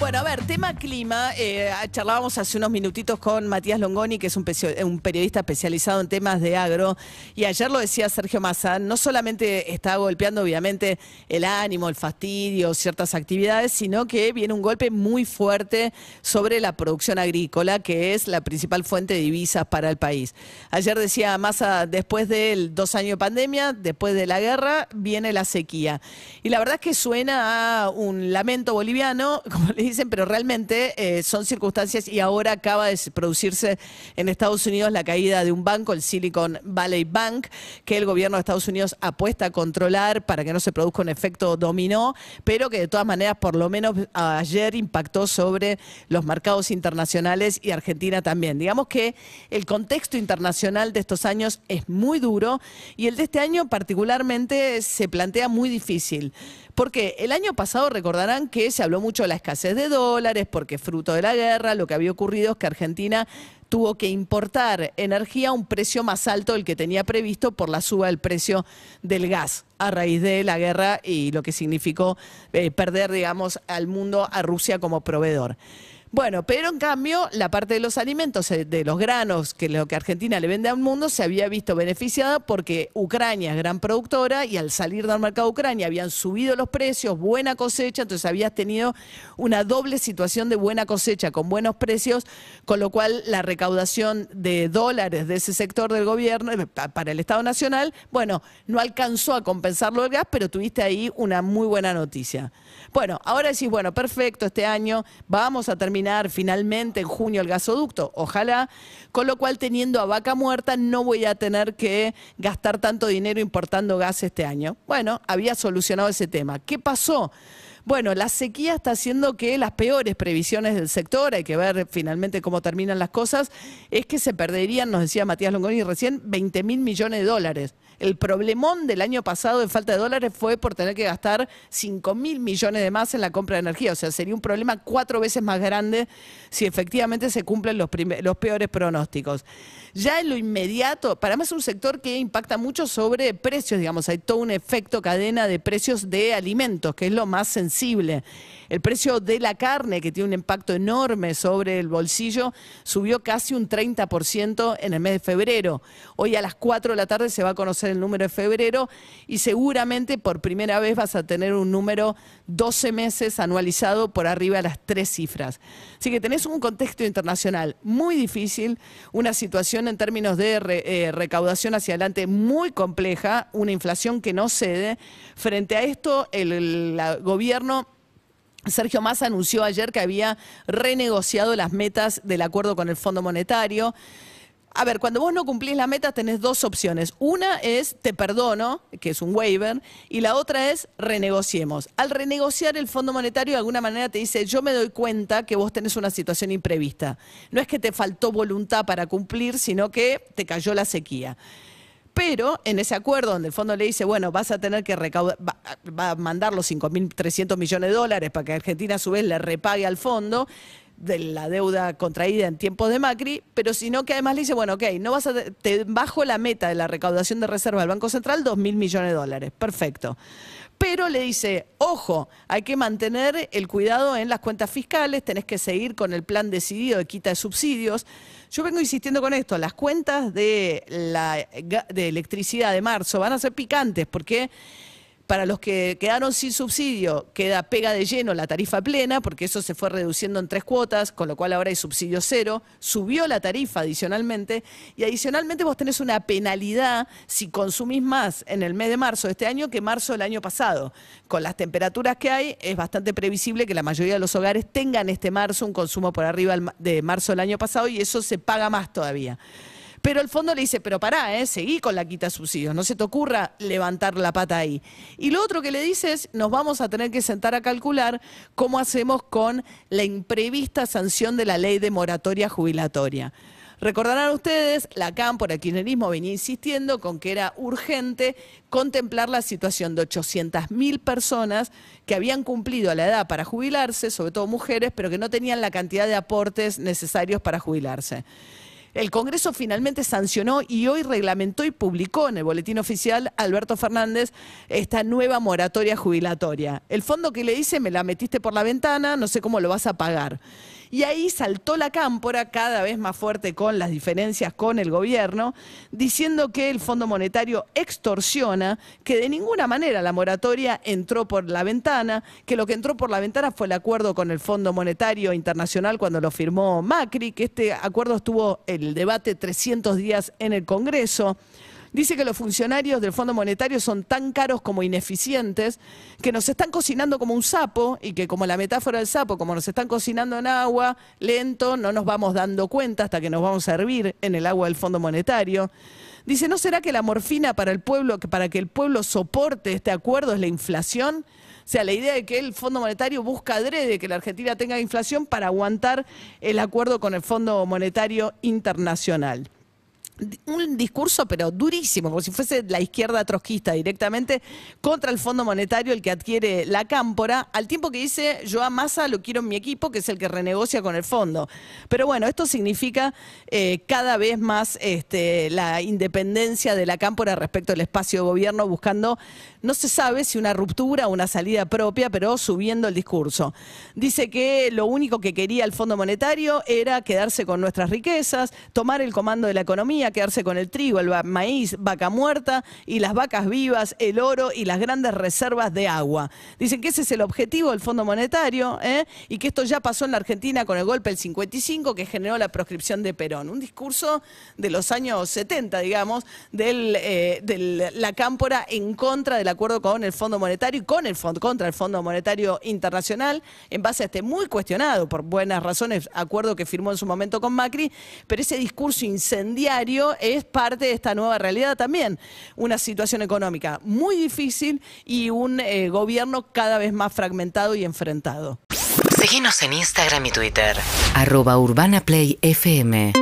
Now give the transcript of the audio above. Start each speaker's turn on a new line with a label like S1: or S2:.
S1: Bueno, a ver, tema clima. eh, charlábamos hace unos minutitos con Matías Longoni, que es un, periodista especializado en temas de agro. Y ayer lo decía Sergio Massa, no solamente está golpeando obviamente el ánimo, el fastidio, ciertas actividades, sino que viene un golpe muy fuerte sobre la producción agrícola, que es la principal fuente de divisas para el país. Ayer decía Massa, después de dos años de pandemia, después de la guerra, viene la sequía. Y la verdad es que suena a un lamento boliviano, como le dicen, pero realmente eh, son circunstancias y ahora acaba de producirse en Estados Unidos la caída de un banco, el Silicon Valley Bank, que el gobierno de Estados Unidos apuesta a controlar para que no se produzca un efecto dominó, pero que de todas maneras por lo menos ayer impactó sobre los mercados internacionales y Argentina también. Digamos que el contexto internacional de estos años es muy duro y el de este año particularmente se plantea muy difícil. Porque el año pasado recordarán que se habló mucho de la escasez de dólares, porque fruto de la guerra lo que había ocurrido es que Argentina tuvo que importar energía a un precio más alto del que tenía previsto por la suba del precio del gas a raíz de la guerra y lo que significó eh, perder, digamos, al mundo, a Rusia como proveedor. Bueno, pero en cambio, la parte de los alimentos, eh, de los granos, que lo que Argentina le vende al mundo, se había visto beneficiada porque Ucrania es gran productora y al salir del mercado de Ucrania habían subido los precios, buena cosecha, entonces habías tenido una doble situación de buena cosecha con buenos precios, con lo cual la recaudación de dólares de ese sector del gobierno eh, pa- para el Estado Nacional, bueno, no alcanzó a compensarlo el gas, pero tuviste ahí una muy buena noticia. Bueno, ahora decís, bueno, perfecto, este año vamos a terminar finalmente en junio el gasoducto, ojalá, con lo cual teniendo a vaca muerta no voy a tener que gastar tanto dinero importando gas este año. Bueno, había solucionado ese tema. ¿Qué pasó? Bueno, la sequía está haciendo que las peores previsiones del sector, hay que ver finalmente cómo terminan las cosas, es que se perderían, nos decía Matías Longoni recién, 20 mil millones de dólares. El problemón del año pasado de falta de dólares fue por tener que gastar 5 mil millones de más en la compra de energía. O sea, sería un problema cuatro veces más grande si efectivamente se cumplen los, peores pronósticos. Ya en lo inmediato, para mí es un sector que impacta mucho sobre precios, digamos, hay todo un efecto cadena de precios de alimentos, que es lo más sensible. El precio de la carne, que tiene un impacto enorme sobre el bolsillo, subió casi un 30% en el mes de febrero. Hoy a las 4 de la tarde se va a conocer el número de febrero y seguramente por primera vez vas a tener un número 12 meses anualizado por arriba de las tres cifras. Así que tenés un contexto internacional muy difícil, una situación en términos de eh, recaudación hacia adelante muy compleja, una inflación que no cede. Frente a esto, el, gobierno Sergio Massa anunció ayer que había renegociado las metas del acuerdo con el Fondo Monetario. A ver, cuando vos no cumplís las metas tenés dos opciones. Una es te perdono, que es un waiver, y la otra es renegociemos. Al renegociar el Fondo Monetario de alguna manera te dice, yo me doy cuenta que vos tenés una situación imprevista. No es que te faltó voluntad para cumplir, sino que te cayó la sequía. Pero en ese acuerdo donde el fondo le dice, bueno, vas a tener que recaudar, va, va a mandar los 5.300 millones de dólares para que Argentina a su vez le repague al fondo de la deuda contraída en tiempos de Macri, pero sino que además le dice, bueno, ok, no vas a, te bajo la meta de la recaudación de reserva del Banco Central, 2.000 millones de dólares. Perfecto. Pero le dice, ojo, hay que mantener el cuidado en las cuentas fiscales, tenés que seguir con el plan decidido de quita de subsidios. Yo vengo insistiendo con esto, las cuentas de, la, de electricidad de marzo van a ser picantes porque para los que quedaron sin subsidio, queda pega de lleno la tarifa plena, porque eso se fue reduciendo en tres cuotas, con lo cual ahora hay subsidio cero. Subió la tarifa adicionalmente, y adicionalmente vos tenés una penalidad si consumís más en el mes de marzo de este año que marzo del año pasado. Con las temperaturas que hay, es bastante previsible que la mayoría de los hogares tengan este marzo un consumo por arriba de marzo del año pasado, y eso se paga más todavía. Pero el fondo le dice, pero pará, ¿eh? seguí con la quita subsidios, no se te ocurra levantar la pata ahí. Y lo otro que le dice es, nos vamos a tener que sentar a calcular cómo hacemos con la imprevista sanción de la ley de moratoria jubilatoria. Recordarán ustedes, la CAM por el kirchnerismo venía insistiendo con que era urgente contemplar la situación de 800.000 personas que habían cumplido la edad para jubilarse, sobre todo mujeres, pero que no tenían la cantidad de aportes necesarios para jubilarse. El Congreso finalmente sancionó y hoy reglamentó y publicó en el boletín oficial Alberto Fernández esta nueva moratoria jubilatoria. El fondo que le dice, me la metiste por la ventana, no sé cómo lo vas a pagar. Y ahí saltó la cámpora cada vez más fuerte con las diferencias con el gobierno, diciendo que el Fondo Monetario extorsiona, que de ninguna manera la moratoria entró por la ventana, que lo que entró por la ventana fue el acuerdo con el Fondo Monetario Internacional cuando lo firmó Macri, que este acuerdo estuvo el debate 300 días en el Congreso. Dice que los funcionarios del Fondo Monetario son tan caros como ineficientes, que nos están cocinando como un sapo y que como la metáfora del sapo, como nos están cocinando en agua, lento, no nos vamos dando cuenta hasta que nos vamos a hervir en el agua del Fondo Monetario. Dice, ¿no será que la morfina para el pueblo, que para que el pueblo soporte este acuerdo es la inflación? O sea, la idea de que el Fondo Monetario busca adrede que la Argentina tenga inflación para aguantar el acuerdo con el Fondo Monetario Internacional un discurso, pero durísimo, como si fuese la izquierda trotskista directamente contra el Fondo Monetario, el que adquiere la cámpora, al tiempo que dice yo a Massa lo quiero en mi equipo, que es el que renegocia con el fondo. Pero bueno, esto significa eh, cada vez más este, la independencia de la cámpora respecto al espacio de gobierno, buscando, no se sabe si una ruptura o una salida propia, pero subiendo el discurso. Dice que lo único que quería el Fondo Monetario era quedarse con nuestras riquezas, tomar el comando de la economía, quedarse con el trigo, el maíz, vaca muerta y las vacas vivas, el oro y las grandes reservas de agua. Dicen que ese es el objetivo del Fondo Monetario ¿eh? y que esto ya pasó en la Argentina con el golpe del 55 que generó la proscripción de Perón. Un discurso de los años 70, digamos, eh, de la cámpora en contra del acuerdo con el Fondo Monetario y con el fondo, contra el Fondo Monetario Internacional en base a este muy cuestionado, por buenas razones, acuerdo que firmó en su momento con Macri, pero ese discurso incendiario es parte de esta nueva realidad también. Una situación económica muy difícil y un eh, gobierno cada vez más fragmentado y enfrentado.
S2: Síguenos en Instagram y Twitter. Arroba Urbana Play FM.